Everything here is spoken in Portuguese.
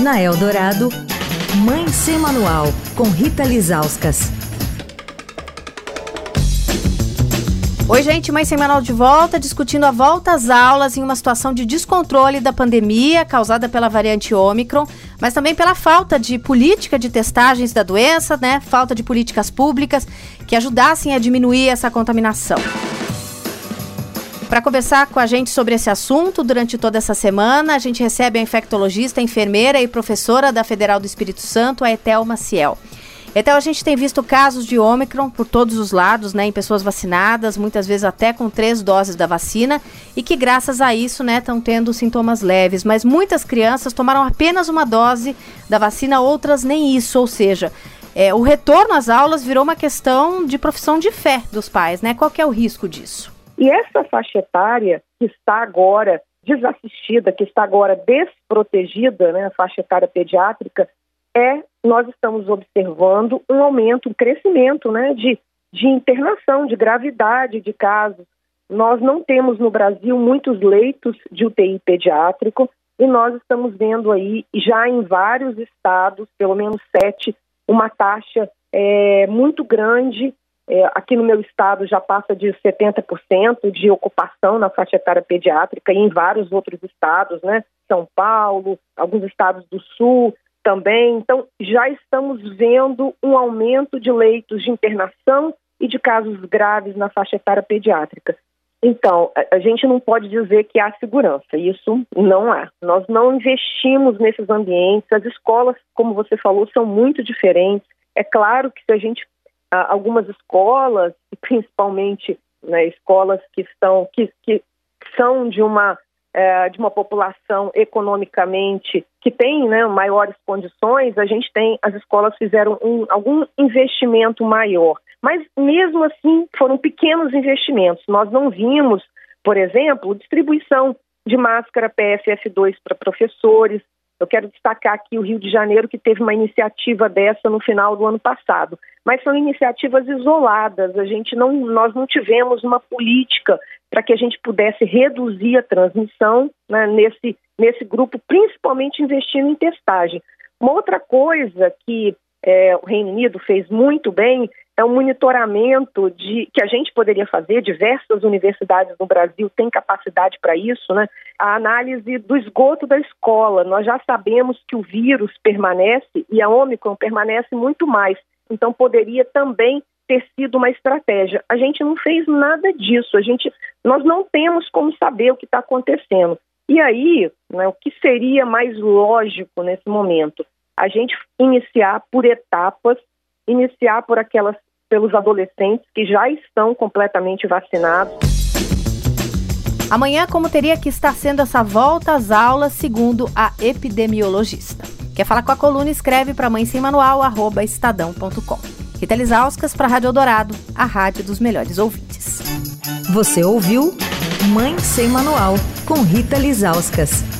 Na Eldorado, Mãe Sem Manual, com Rita Lizauskas. Oi, gente, Mãe Sem Manual de volta, discutindo a volta às aulas em uma situação de descontrole da pandemia causada pela variante Ômicron, mas também pela falta de política de testagens da doença, né? Falta de políticas públicas que ajudassem a diminuir essa contaminação. Para conversar com a gente sobre esse assunto durante toda essa semana, a gente recebe a infectologista, enfermeira e professora da Federal do Espírito Santo, a Etel Maciel. Então a gente tem visto casos de Ômicron por todos os lados, né, em pessoas vacinadas, muitas vezes até com três doses da vacina, e que graças a isso, né, estão tendo sintomas leves. Mas muitas crianças tomaram apenas uma dose da vacina, outras nem isso, ou seja, é, o retorno às aulas virou uma questão de profissão de fé dos pais, né? Qual é o risco disso? E essa faixa etária que está agora desassistida, que está agora desprotegida, né, a faixa etária pediátrica, é nós estamos observando um aumento, um crescimento, né, de, de internação, de gravidade de casos. Nós não temos no Brasil muitos leitos de UTI pediátrico e nós estamos vendo aí já em vários estados, pelo menos sete, uma taxa é, muito grande é, aqui no meu estado já passa de 70% de ocupação na faixa etária pediátrica e em vários outros estados, né? São Paulo, alguns estados do sul também. Então, já estamos vendo um aumento de leitos de internação e de casos graves na faixa etária pediátrica. Então, a gente não pode dizer que há segurança, isso não há. Nós não investimos nesses ambientes, as escolas, como você falou, são muito diferentes. É claro que se a gente algumas escolas, principalmente né, escolas que estão que, que são de uma é, de uma população economicamente que tem né, maiores condições, a gente tem as escolas fizeram um, algum investimento maior, mas mesmo assim foram pequenos investimentos. Nós não vimos, por exemplo, distribuição de máscara PFF2 para professores, eu quero destacar aqui o Rio de Janeiro, que teve uma iniciativa dessa no final do ano passado. Mas são iniciativas isoladas, a gente não, nós não tivemos uma política para que a gente pudesse reduzir a transmissão né, nesse, nesse grupo, principalmente investindo em testagem. Uma outra coisa que é, o Reino Unido fez muito bem é um monitoramento de que a gente poderia fazer, diversas universidades no Brasil têm capacidade para isso, né? A análise do esgoto da escola. Nós já sabemos que o vírus permanece e a Omicron permanece muito mais. Então poderia também ter sido uma estratégia. A gente não fez nada disso. A gente, nós não temos como saber o que está acontecendo. E aí, né, o que seria mais lógico nesse momento? A gente iniciar por etapas, iniciar por aquelas pelos adolescentes que já estão completamente vacinados. Amanhã, como teria que estar sendo essa volta às aulas, segundo a epidemiologista. Quer falar com a coluna? Escreve para mãe sem manual, arroba estadão.com. Rita Lisauskas para a Rádio Eldorado, a rádio dos melhores ouvintes. Você ouviu Mãe Sem Manual, com Rita Lisauskas.